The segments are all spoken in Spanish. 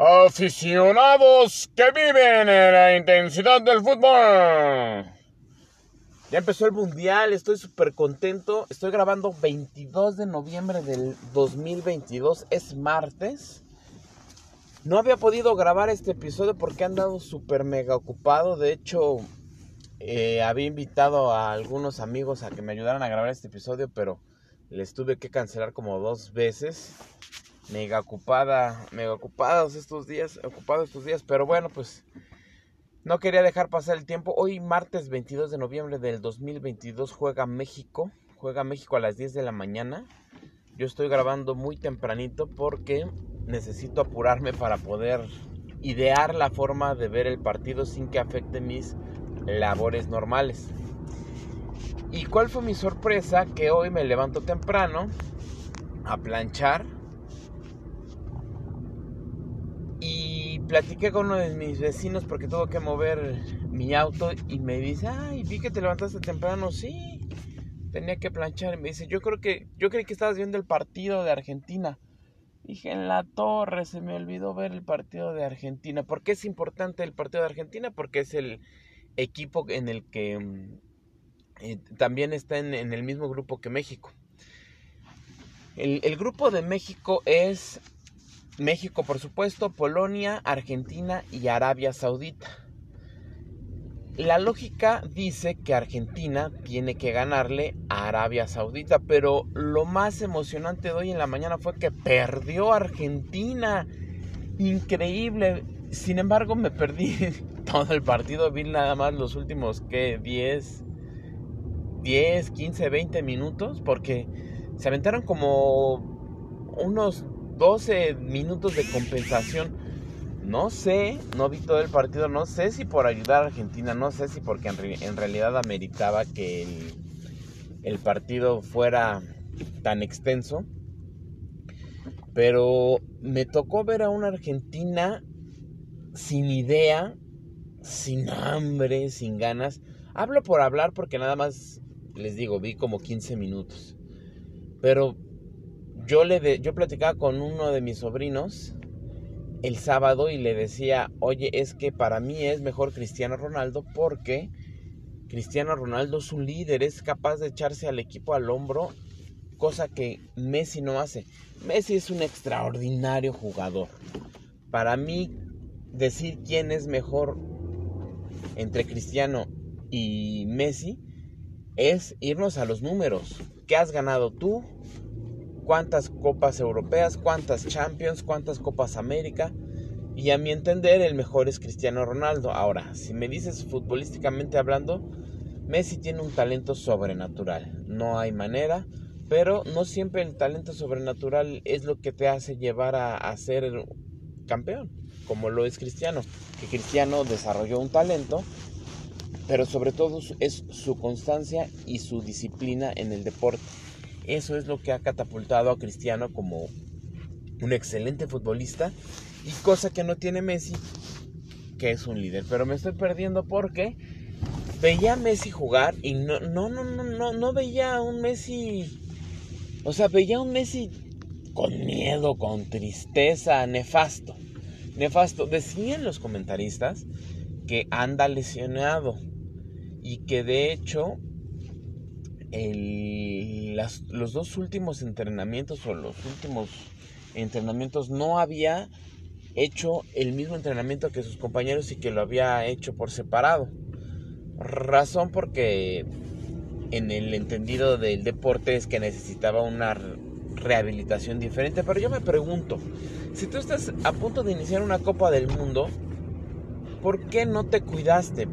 Aficionados que viven en la intensidad del fútbol. Ya empezó el mundial, estoy súper contento. Estoy grabando 22 de noviembre del 2022, es martes. No había podido grabar este episodio porque he andado súper mega ocupado. De hecho, eh, había invitado a algunos amigos a que me ayudaran a grabar este episodio, pero les tuve que cancelar como dos veces mega ocupada, mega ocupados estos días, ocupado estos días, pero bueno, pues no quería dejar pasar el tiempo. Hoy martes 22 de noviembre del 2022 juega México, juega México a las 10 de la mañana. Yo estoy grabando muy tempranito porque necesito apurarme para poder idear la forma de ver el partido sin que afecte mis labores normales. ¿Y cuál fue mi sorpresa? Que hoy me levanto temprano a planchar platiqué con uno de mis vecinos porque tuvo que mover mi auto y me dice, ay, vi que te levantaste temprano, sí, tenía que planchar. Me dice, yo creo que, yo creí que estabas viendo el partido de Argentina. Dije, en la torre se me olvidó ver el partido de Argentina. ¿Por qué es importante el partido de Argentina? Porque es el equipo en el que mm, eh, también está en, el mismo grupo que México. el grupo de México es México, por supuesto, Polonia, Argentina y Arabia Saudita. La lógica dice que Argentina tiene que ganarle a Arabia Saudita, pero lo más emocionante de hoy en la mañana fue que perdió Argentina. Increíble. Sin embargo, me perdí todo el partido, vi nada más los últimos que 10 10, 15, 20 minutos porque se aventaron como unos 12 minutos de compensación. No sé, no vi todo el partido, no sé si por ayudar a Argentina, no sé si porque en, realidad ameritaba que el, el partido fuera tan extenso. Pero me tocó ver a una Argentina sin idea, sin hambre, sin ganas. Hablo por hablar porque nada más les digo, vi como 15 minutos. Pero yo, le yo platicaba con uno de mis sobrinos el sábado y le decía, oye, es que para mí es mejor Cristiano Ronaldo porque Cristiano Ronaldo es un líder, es capaz de echarse al equipo al hombro, cosa que Messi no hace. Messi es un extraordinario jugador. Para mí, decir quién es mejor entre Cristiano y Messi es irnos a los números. ¿Qué has ganado tú? Cuántas copas europeas, cuántas Champions, cuántas copas América. Y a mi entender el mejor es Cristiano Ronaldo. Ahora, si me dices futbolísticamente hablando, Messi tiene un talento sobrenatural. No hay manera. Pero no siempre el talento sobrenatural es lo que te hace llevar a, a ser campeón, como lo es Cristiano. Que Cristiano desarrolló un talento, pero sobre todo es su constancia y su disciplina en el deporte. Eso es lo que ha catapultado a Cristiano como un excelente futbolista y cosa que no tiene Messi, que es un líder. Pero me estoy perdiendo porque veía a Messi jugar y no, no, no, no, no, no veía a un Messi, o sea, veía a un Messi con miedo, con tristeza, nefasto. Nefasto. Decían los comentaristas que anda lesionado y que de hecho el, los dos últimos entrenamientos o los últimos entrenamientos no había hecho el mismo entrenamiento que sus compañeros y que lo había hecho por separado. Razón porque en el entendido del deporte es que necesitaba una rehabilitación diferente. Pero yo me pregunto, si tú estás a punto de iniciar una Copa del Mundo, ¿por qué no te cuidaste?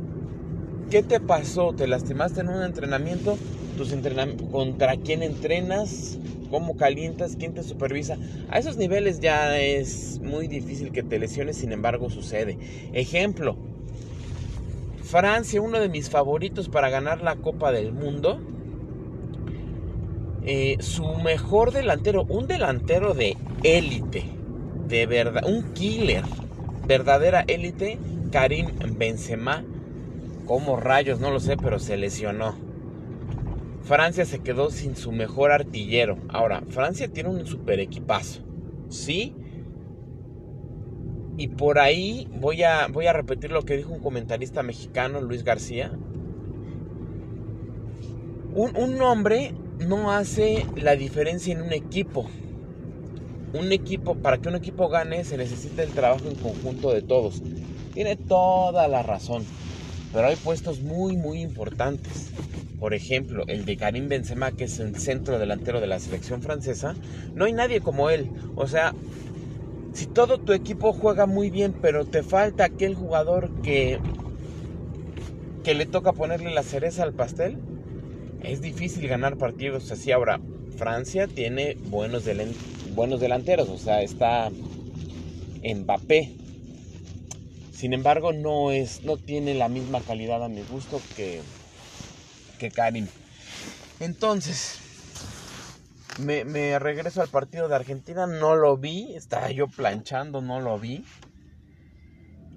¿Qué te pasó? ¿Te lastimaste en un entrenamiento? Tus entrenamientos, contra quién entrenas, cómo calientas, quién te supervisa. A esos niveles ya es muy difícil que te lesiones, sin embargo sucede. Ejemplo, Francia, uno de mis favoritos para ganar la Copa del Mundo. Eh, su mejor delantero, un delantero de élite, de verdad, un killer, verdadera élite, Karim Benzema. Como rayos, no lo sé, pero se lesionó. Francia se quedó sin su mejor artillero. Ahora, Francia tiene un super equipazo. Sí, Y por ahí voy a, voy a repetir lo que dijo un comentarista mexicano, Luis García. Un, un hombre no hace la diferencia en un equipo. Un equipo, para que un equipo gane, se necesita el trabajo en conjunto de todos. Tiene toda la razón. Pero hay puestos muy, muy importantes. Por ejemplo, el de Karim Benzema, que es el centro delantero de la selección francesa. No hay nadie como él. O sea, si todo tu equipo juega muy bien, pero te falta aquel jugador que, que le toca ponerle la cereza al pastel, es difícil ganar partidos así. Ahora, Francia tiene buenos, buenos delanteros, o sea, está Mbappé. Sin embargo, no, es, no tiene la misma calidad a mi gusto que, que Karim. Entonces, me, me, regreso al partido de Argentina, no lo vi, estaba yo planchando, no lo vi.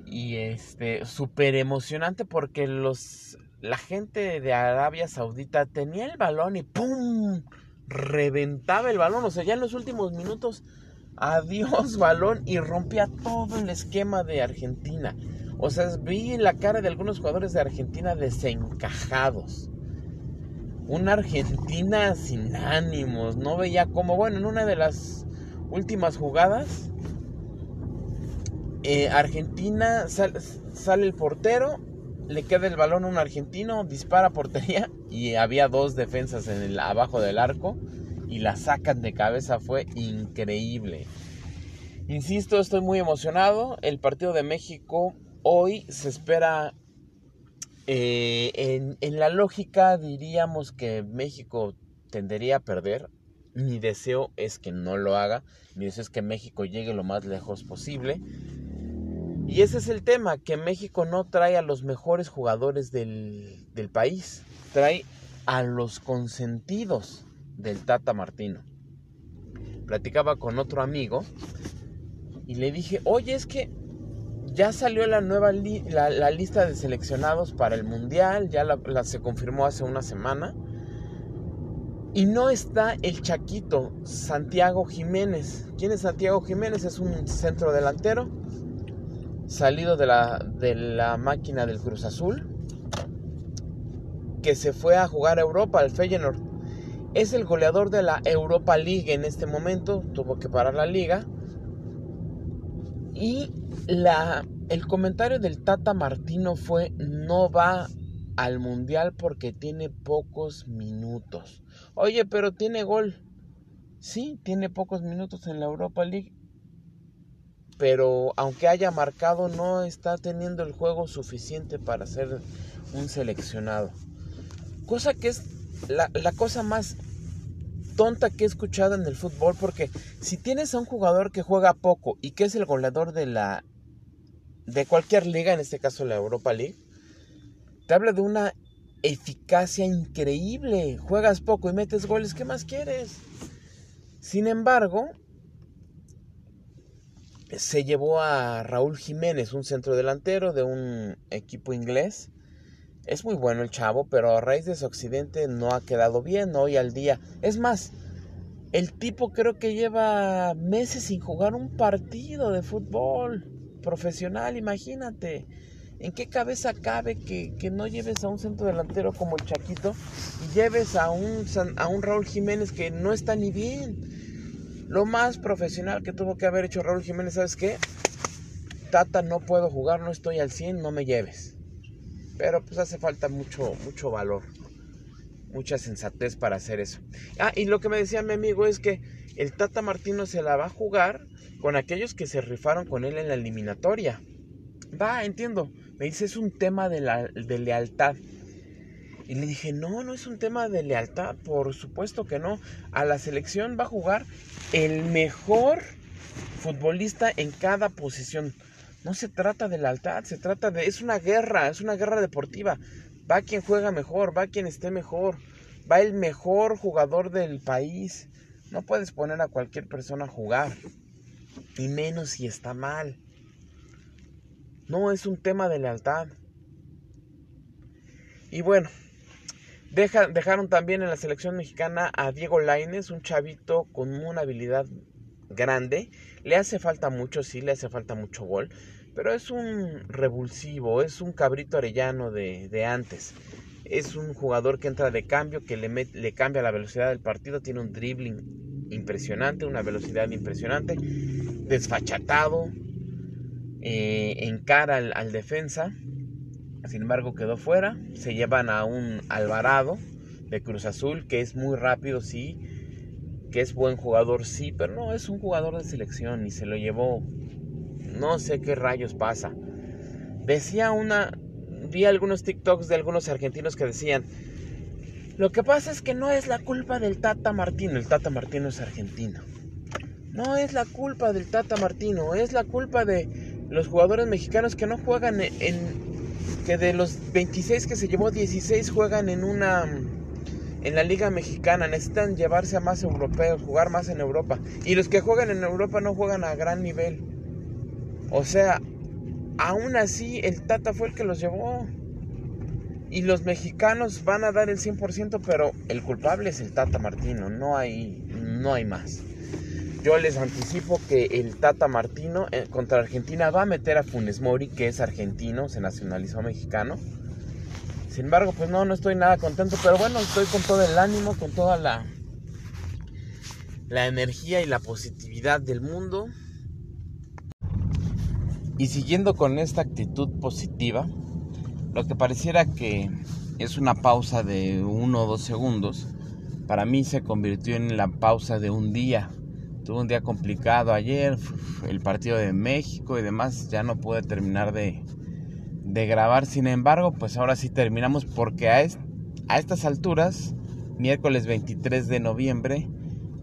Y este, súper emocionante porque los, la gente de Arabia Saudita tenía el balón y ¡pum! Reventaba el balón. O sea, ya en los últimos minutos, adiós balón y rompía todo el esquema de Argentina. O sea, vi la cara de algunos jugadores de Argentina desencajados. Una Argentina sin ánimos. No veía como, bueno, en una de las últimas jugadas, eh, Argentina sale el portero le queda el balón a un argentino, dispara portería y había dos defensas en el, abajo del arco y la sacan de cabeza, fue increíble. Insisto, estoy muy emocionado. El partido de México hoy se espera, eh, en, en la lógica diríamos que México tendería a perder. Mi deseo es que no lo haga. Mi deseo es que México llegue lo más lejos posible. Y ese es el tema, que México no trae a los mejores jugadores del, país, trae a los consentidos del Tata Martino. Platicaba con otro amigo y le dije, oye, es que ya salió la nueva la, lista de seleccionados para el Mundial, ya la, se confirmó hace una semana. Y no está el Chaquito, Santiago Jiménez. ¿Quién es Santiago Jiménez? Es un centro delantero salido de la, de la máquina del Cruz Azul, que se fue a jugar a Europa, al Feyenoord. Es el goleador de la Europa League en este momento, tuvo que parar la liga. Y la, el comentario del Tata Martino fue, no va al Mundial porque tiene pocos minutos. Oye, pero tiene gol. Sí, tiene pocos minutos en la Europa League pero aunque haya marcado no está teniendo el juego suficiente para ser un seleccionado. Cosa que es la, cosa más tonta que he escuchado en el fútbol porque si tienes a un jugador que juega poco y que es el goleador de la de cualquier liga, en este caso la Europa League, te habla de una eficacia increíble. Juegas poco y metes goles, ¿qué más quieres? Sin embargo, se llevó a Raúl Jiménez, un centro delantero de un equipo inglés. Es muy bueno el chavo, pero a raíz de su accidente no ha quedado bien hoy al día. Es más, el tipo creo que lleva meses sin jugar un partido de fútbol profesional, imagínate. ¿En qué cabeza cabe que, que, no lleves a un centro delantero como el Chaquito y lleves a un, a un Raúl Jiménez que no está ni bien? Lo más profesional que tuvo que haber hecho Raúl Jiménez, ¿sabes qué? Tata, no puedo jugar, no estoy al 100, no me lleves. Pero pues hace falta mucho, mucho valor, mucha sensatez para hacer eso. Ah, y lo que me decía mi amigo es que el Tata Martino se la va a jugar con aquellos que se rifaron con él en la eliminatoria. Va, entiendo. Me dice, es un tema de, la, de lealtad. Y le dije, no, no es un tema de lealtad, por supuesto que no. A la selección va a jugar el mejor futbolista en cada posición. No se trata de lealtad, se trata de... Es una guerra, es una guerra deportiva. Va quien juega mejor, va quien esté mejor, va el mejor jugador del país. No puedes poner a cualquier persona a jugar. Y menos si está mal. No es un tema de lealtad. Y bueno, dejaron también en la selección mexicana a Diego Laines, un chavito con una habilidad grande. Le hace falta mucho, sí, le hace falta mucho gol. Pero es un revulsivo, es un cabrito arellano de, de antes. Es un jugador que entra de cambio, que le, le cambia la velocidad del partido, tiene un dribbling impresionante, una velocidad impresionante, desfachatado, eh, encara al, al defensa, sin embargo quedó fuera, se llevan a un Alvarado de Cruz Azul, que es muy rápido, sí, que es buen jugador, sí, pero no es un jugador de selección y se lo llevó, no sé qué rayos pasa. Decía una, vi algunos TikToks de algunos argentinos que decían, lo que pasa es que no es la culpa del Tata Martino, el Tata Martino es argentino. No es la culpa del Tata Martino, es la culpa de los jugadores mexicanos que no juegan en que de los 26 que se llevó 16 juegan en una en la liga mexicana, necesitan llevarse a más europeos, jugar más en Europa y los que juegan en Europa no juegan a gran nivel. O sea, aún así el Tata fue el que los llevó. Y los mexicanos van a dar el 100%, pero el culpable es el Tata Martino, no hay, no hay más. Yo les anticipo que el Tata Martino eh, contra Argentina va a meter a Funes Mori, que es argentino, se nacionalizó mexicano. Sin embargo, pues no, no estoy nada contento, pero bueno, estoy con todo el ánimo, con toda la, la energía y la positividad del mundo. Y siguiendo con esta actitud positiva, lo que pareciera que es una pausa de uno o dos segundos, para mí se convirtió en la pausa de un día. Tuve un día complicado ayer, el partido de México y demás, ya no pude terminar de, de grabar. Sin embargo, pues ahora sí terminamos porque a, a estas alturas, miércoles 23 de noviembre,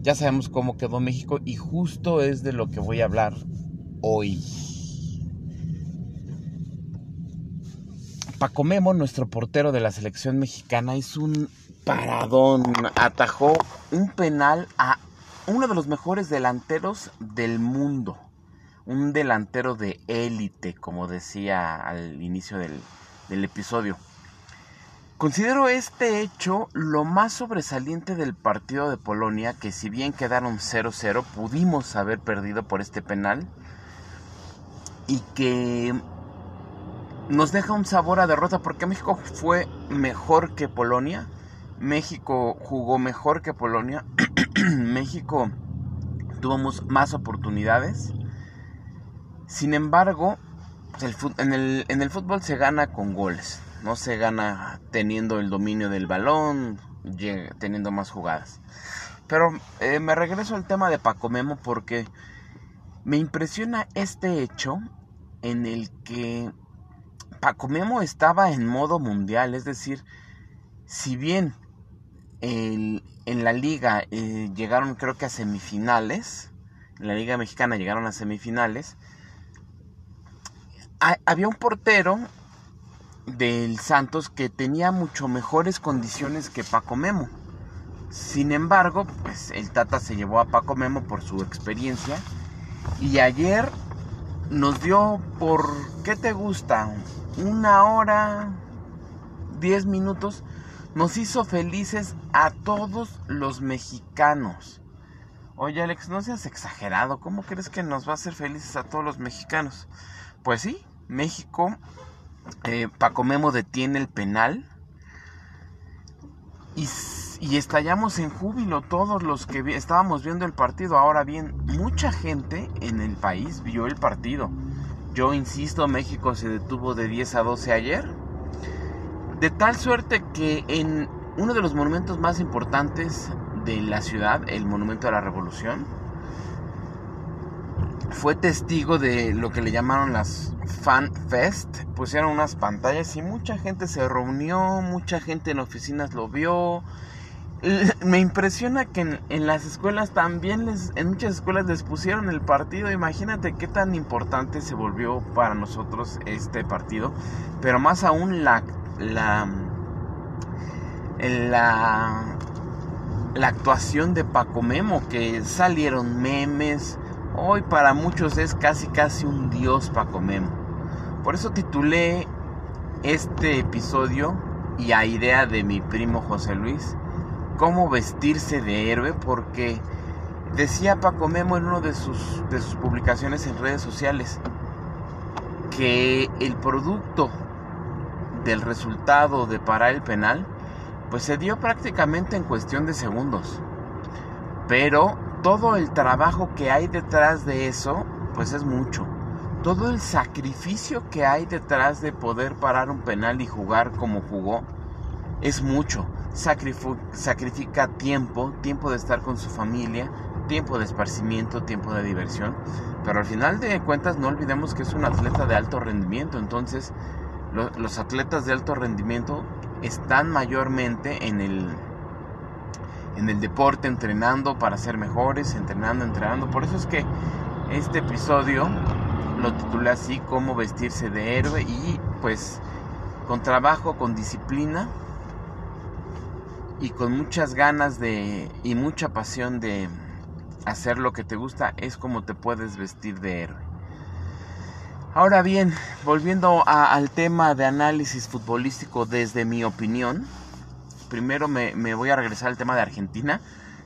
ya sabemos cómo quedó México y justo es de lo que voy a hablar hoy. Paco Memo, nuestro portero de la selección mexicana, es un paradón. Atajó un penal a uno de los mejores delanteros del mundo. Un delantero de élite, como decía al inicio del, episodio. Considero este hecho lo más sobresaliente del partido de Polonia, que si bien quedaron 0-0, pudimos haber perdido por este penal. Y que nos deja un sabor a derrota porque México fue mejor que Polonia. México jugó mejor que Polonia. México tuvo más oportunidades. Sin embargo, en el, fútbol se gana con goles. No se gana teniendo el dominio del balón, teniendo más jugadas. Pero eh, me regreso al tema de Paco Memo porque me impresiona este hecho en el que Paco Memo estaba en modo mundial, es decir, si bien en la liga eh, llegaron creo que a semifinales, en la liga mexicana llegaron a semifinales, había un portero del Santos que tenía mucho mejores condiciones que Paco Memo. Sin embargo, pues el Tata se llevó a Paco Memo por su experiencia y ayer nos dio por ¿qué te gusta? una hora, diez minutos, nos hizo felices a todos los mexicanos. Oye Alex, no seas exagerado, ¿cómo crees que nos va a hacer felices a todos los mexicanos? Pues sí, México, eh, Paco Memo detiene el penal y, estallamos en júbilo todos los que estábamos viendo el partido. Ahora bien, mucha gente en el país vio el partido yo insisto, México se detuvo de 10 a 12 ayer. De tal suerte que en uno de los monumentos más importantes de la ciudad, el Monumento a la Revolución, fue testigo de lo que le llamaron las Fan Fest. Pusieron unas pantallas y mucha gente se reunió, mucha gente en oficinas lo vio, me impresiona que en, las escuelas también les, en muchas escuelas les pusieron el partido. Imagínate qué tan importante se volvió para nosotros este partido. Pero más aún la la la, la actuación de Paco Memo, que salieron memes. Hoy para muchos es casi casi un dios Paco Memo. Por eso titulé este episodio y a idea de mi primo José Luis cómo vestirse de héroe porque Decía Paco Memo en una de sus, de sus publicaciones en redes sociales que el producto del resultado de parar el penal pues se dio prácticamente en cuestión de segundos. Pero todo el trabajo que hay detrás de eso pues es mucho. Todo el sacrificio que hay detrás de poder parar un penal y jugar como jugó es mucho. sacrifica tiempo, tiempo de estar con su familia, tiempo de esparcimiento, tiempo de diversión. Pero al final de cuentas no olvidemos que es un atleta de alto rendimiento. Entonces los atletas de alto rendimiento están mayormente en el, en el deporte, entrenando para ser mejores, entrenando, entrenando. Por eso es que este episodio lo titulé así, cómo vestirse de héroe y pues con trabajo, con disciplina y con muchas ganas de y mucha pasión de hacer lo que te gusta es como te puedes vestir de héroe. Ahora bien, volviendo al tema de análisis futbolístico desde mi opinión, primero me, voy a regresar al tema de Argentina.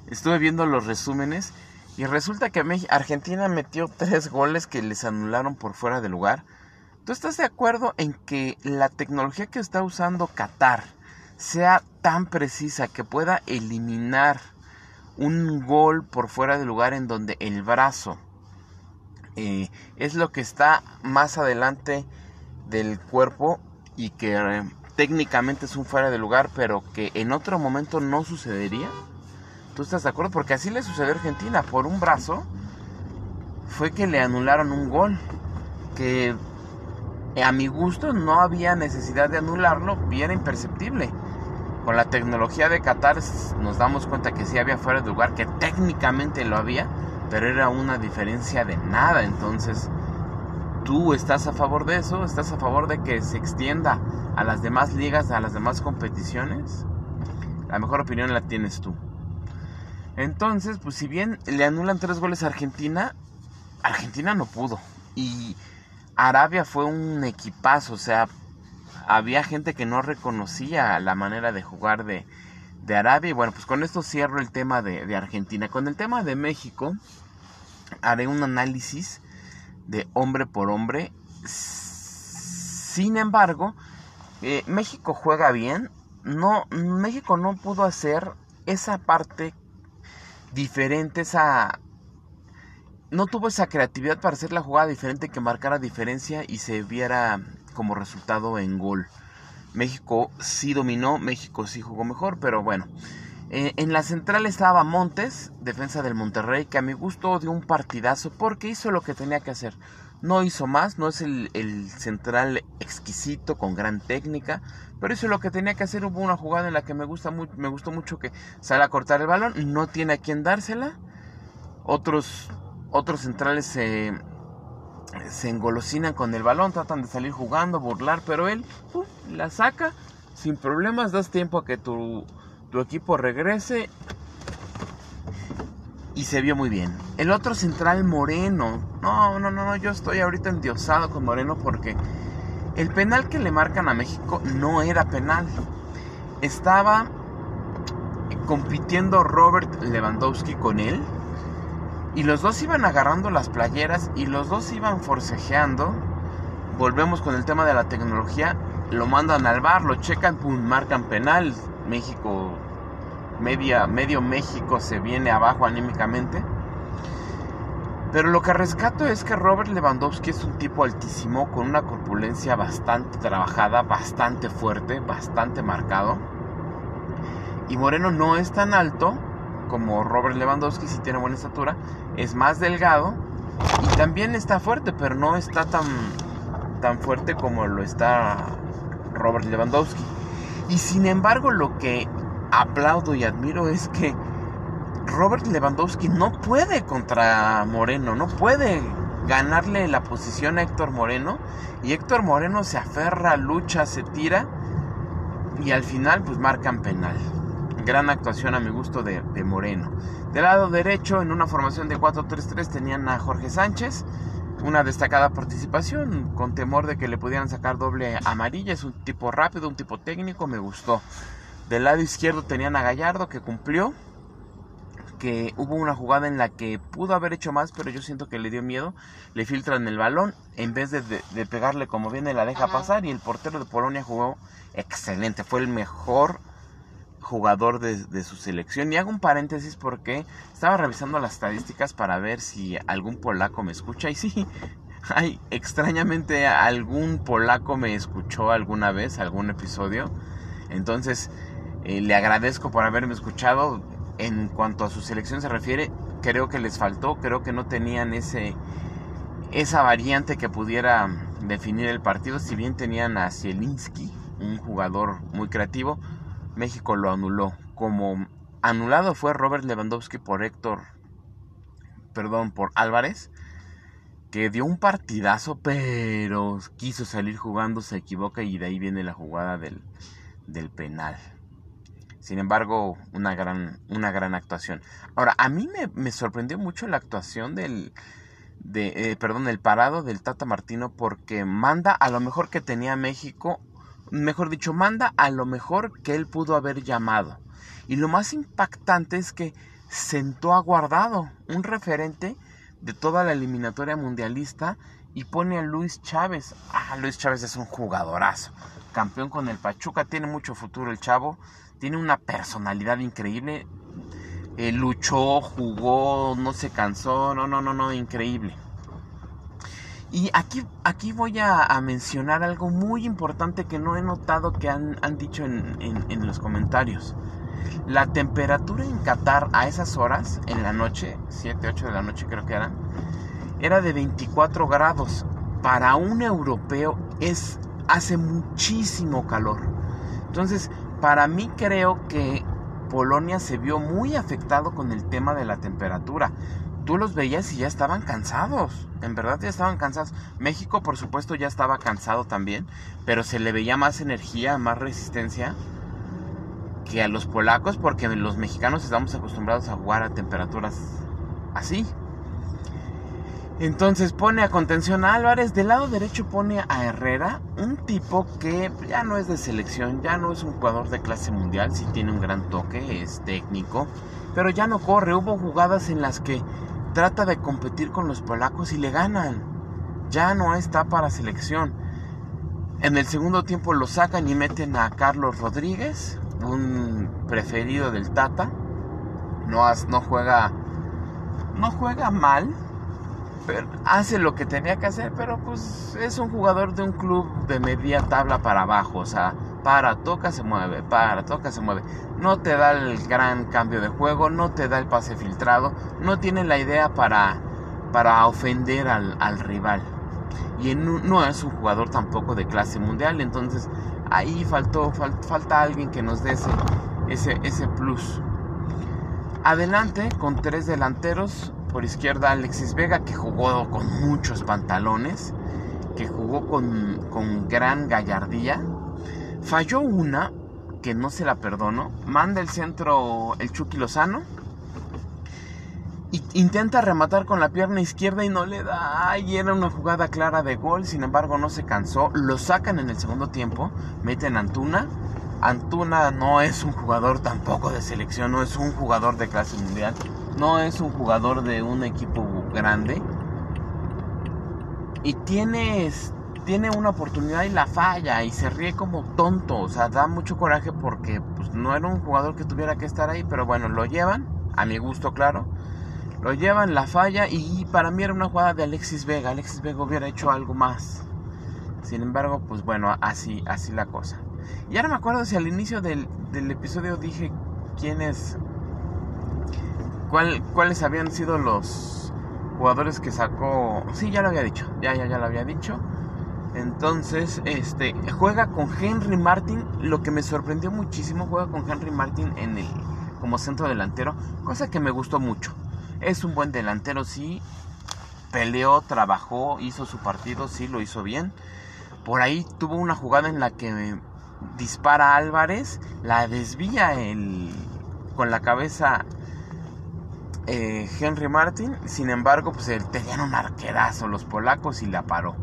Estuve viendo los resúmenes y resulta que Argentina metió tres goles que les anularon por fuera de lugar. ¿Tú estás de acuerdo en que la tecnología que está usando Qatar sea tan precisa que pueda eliminar un gol por fuera de lugar en donde el brazo eh, es lo que está más adelante del cuerpo y que eh, técnicamente es un fuera de lugar, pero que en otro momento no sucedería? ¿Tú estás de acuerdo? Porque así le sucedió a Argentina. Por un brazo fue que le anularon un gol. Que a mi gusto no había necesidad de anularlo era imperceptible con la tecnología de Qatar nos damos cuenta que sí había fuera de lugar, que técnicamente lo había, pero era una diferencia de nada. Entonces, ¿tú estás a favor de eso? ¿Estás a favor de que se extienda a las demás ligas, a las demás competiciones? La mejor opinión la tienes tú. Entonces, pues si bien le anulan tres goles a Argentina, Argentina no pudo. Y Arabia fue un equipazo, o sea, había gente que no reconocía la manera de jugar de, Arabia. Y bueno, pues con esto cierro el tema de, Argentina. Con el tema de México, haré un análisis de hombre por hombre. Sin embargo, eh, México juega bien. No, México no pudo hacer esa parte diferente, esa no tuvo esa creatividad para hacer la jugada diferente que marcara diferencia y se viera como resultado en gol. México sí dominó, México sí jugó mejor, pero bueno. Eh, en la central estaba Montes, defensa del Monterrey, que a mi gusto dio un partidazo porque hizo lo que tenía que hacer. No hizo más, no es el, central exquisito con gran técnica, pero hizo lo que tenía que hacer. Hubo una jugada en la que me, gusta me gustó mucho que sale a cortar el balón, no tiene a quien dársela. Otros, centrales se, se engolosinan con el balón, tratan de salir jugando, burlar, pero él la saca sin problemas, das tiempo a que tu, tu equipo regrese y se vio muy bien. El otro central Moreno, no, no, no, no, yo estoy ahorita endiosado con Moreno porque el penal que le marcan a México no era penal. Estaba compitiendo Robert Lewandowski con él y los dos iban agarrando las playeras y los dos iban forcejeando. Volvemos con el tema de la tecnología. Lo mandan al bar, lo checan, pum, marcan penal. México, media, medio México se viene abajo anímicamente. Pero lo que rescato es que Robert Lewandowski es un tipo altísimo, con una corpulencia bastante trabajada, bastante fuerte, bastante marcado. Y Moreno no es tan alto, como Robert Lewandowski, si tiene buena estatura, es más delgado y también está fuerte, pero no está tan, tan fuerte como lo está Robert Lewandowski. Y sin embargo, lo que aplaudo y admiro es que Robert Lewandowski no puede contra Moreno, no puede ganarle la posición a Héctor Moreno. Y Héctor Moreno se aferra, lucha, se tira y al final pues marcan penal gran actuación a mi gusto de, Moreno. Del lado derecho, en una formación de 4-3-3, tenían a Jorge Sánchez, una destacada participación, con temor de que le pudieran sacar doble amarilla. Es un tipo rápido, un tipo técnico, me gustó. Del lado izquierdo tenían a Gallardo, que cumplió. que hubo una jugada en la que pudo haber hecho más, pero yo siento que le dio miedo. Le filtran el balón, en vez de, de pegarle como viene, la deja pasar y el portero de Polonia jugó excelente. Fue el mejor jugador de, su selección. Y hago un paréntesis porque estaba revisando las estadísticas para ver si algún polaco me escucha. Y sí, extrañamente algún polaco me escuchó alguna vez, algún episodio. Entonces, eh, le agradezco por haberme escuchado. En cuanto a su selección se refiere, creo que les faltó, creo que no tenían ese esa variante que pudiera definir el partido, si bien tenían a Zielinski, un jugador muy creativo, México lo anuló. Como anulado fue Robert Lewandowski por Héctor, perdón, por Álvarez, que dio un partidazo, pero quiso salir jugando, se equivoca y de ahí viene la jugada del, del penal. Sin embargo, una gran, una gran actuación. Ahora, a mí me, sorprendió mucho la actuación del, de, eh, perdón, el parado del Tata Martino porque manda a lo mejor que tenía México mejor dicho, manda a lo mejor que él pudo haber llamado. Y lo más impactante es que sentó a Guardado, un referente de toda la eliminatoria mundialista, y pone a Luis Chávez. Ah, Luis Chávez es un jugadorazo. Campeón con el Pachuca, tiene mucho futuro el chavo, tiene una personalidad increíble. Eh, luchó, jugó, no se cansó, no, no, no, no, increíble. Y aquí, aquí voy a, mencionar algo muy importante que no he notado que han, dicho en, en, los comentarios. La temperatura en Qatar a esas horas, en la noche, 7, 8 de la noche creo que eran, era de 24 grados. Para un europeo es, hace muchísimo calor. Entonces, para mí creo que Polonia se vio muy afectado con el tema de la temperatura tú los veías y ya estaban cansados. En verdad ya estaban cansados. México, por supuesto, ya estaba cansado también. Pero se le veía más energía, más resistencia que a los polacos. Porque los mexicanos estamos acostumbrados a jugar a temperaturas así. Entonces pone a contención a Álvarez. Del lado derecho pone a Herrera. Un tipo que ya no es de selección. Ya no es un jugador de clase mundial. Sí tiene un gran toque. Es técnico. Pero ya no corre. Hubo jugadas en las que trata de competir con los polacos y le ganan. Ya no está para selección. En el segundo tiempo lo sacan y meten a Carlos Rodríguez, un preferido del Tata. No, no juega no juega mal, hace lo que tenía que hacer, pero pues es un jugador de un club de media tabla para abajo, o sea, para, toca, se mueve, para, toca, se mueve. No te da el gran cambio de juego, no te da el pase filtrado, no tiene la idea para, para ofender al, rival. Y no es un jugador tampoco de clase mundial, entonces ahí faltó, falta alguien que nos dé ese, ese, ese plus. Adelante con tres delanteros. Por izquierda Alexis Vega que jugó con muchos pantalones, que jugó con, con gran gallardía Falló una que no se la perdono. Manda el centro el Chucky Lozano. Intenta rematar con la pierna izquierda y no le da. Y era una jugada clara de gol. Sin embargo, no se cansó. Lo sacan en el segundo tiempo. Meten a Antuna. Antuna no es un jugador tampoco de selección. No es un jugador de clase mundial. No es un jugador de un equipo grande. Y tiene tiene una oportunidad y la falla y se ríe como tonto. O sea, da mucho coraje porque pues, no era un jugador que tuviera que estar ahí, pero bueno, lo llevan, a mi gusto, claro. Lo llevan, la falla y para mí era una jugada de Alexis Vega. Alexis Vega hubiera hecho algo más. Sin embargo, pues bueno, así, así la cosa. Y ahora me acuerdo si al inicio del, del episodio dije quiénes, cuál, cuáles habían sido los jugadores que sacó. Sí, ya lo había dicho, ya, ya, ya lo había dicho. Entonces, este, juega con Henry Martin. Lo que me sorprendió muchísimo, juega con Henry Martin en el, como centro delantero, cosa que me gustó mucho. Es un buen delantero, sí. Peleó, trabajó, hizo su partido, sí, lo hizo bien. Por ahí tuvo una jugada en la que dispara Álvarez, la desvía el, con la cabeza eh, Henry Martin. Sin embargo, pues tenían un arquerazo los polacos y la paró.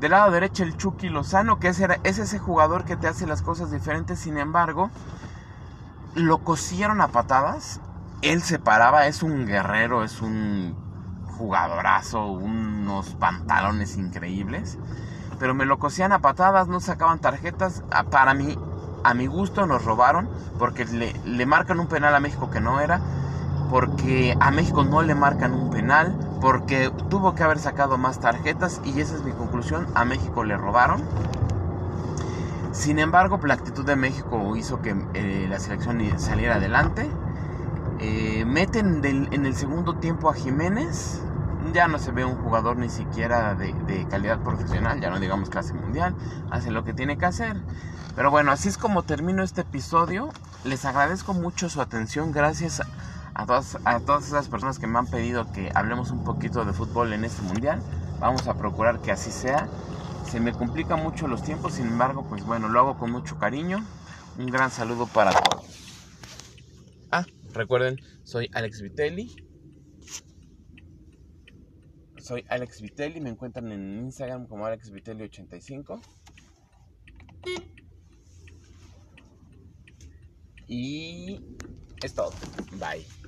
Del lado derecho el Chucky Lozano, que es, es ese jugador que te hace las cosas diferentes, sin embargo, lo cosieron a patadas él se paraba, es un guerrero, es un jugadorazo, unos pantalones increíbles. Pero me lo cosían a patadas, no sacaban tarjetas. Para mí, a mi gusto nos robaron porque le marcan un penal a México que no era. Porque a México no le marcan un penal. Porque tuvo que haber sacado más tarjetas. Y esa es mi conclusión. A México le robaron. Sin embargo, la actitud de México hizo que eh, la selección saliera adelante. Eh, meten en el segundo tiempo a Jiménez. Ya no se ve un jugador ni siquiera de, calidad profesional, ya no digamos clase mundial. Hace lo que tiene que hacer. Pero bueno, así es como termino este episodio. Les agradezco mucho su atención. Gracias a todas, a todas esas personas que me han pedido que hablemos un poquito de fútbol en este mundial. Vamos a procurar que así sea. Se me complican mucho los tiempos, sin embargo, pues bueno, lo hago con mucho cariño. Un gran saludo para todos. Ah, recuerden, soy Alex Vitelli. Soy Alex Vitelli, me encuentran en Instagram como AlexVitelli85. Y es todo. Bye.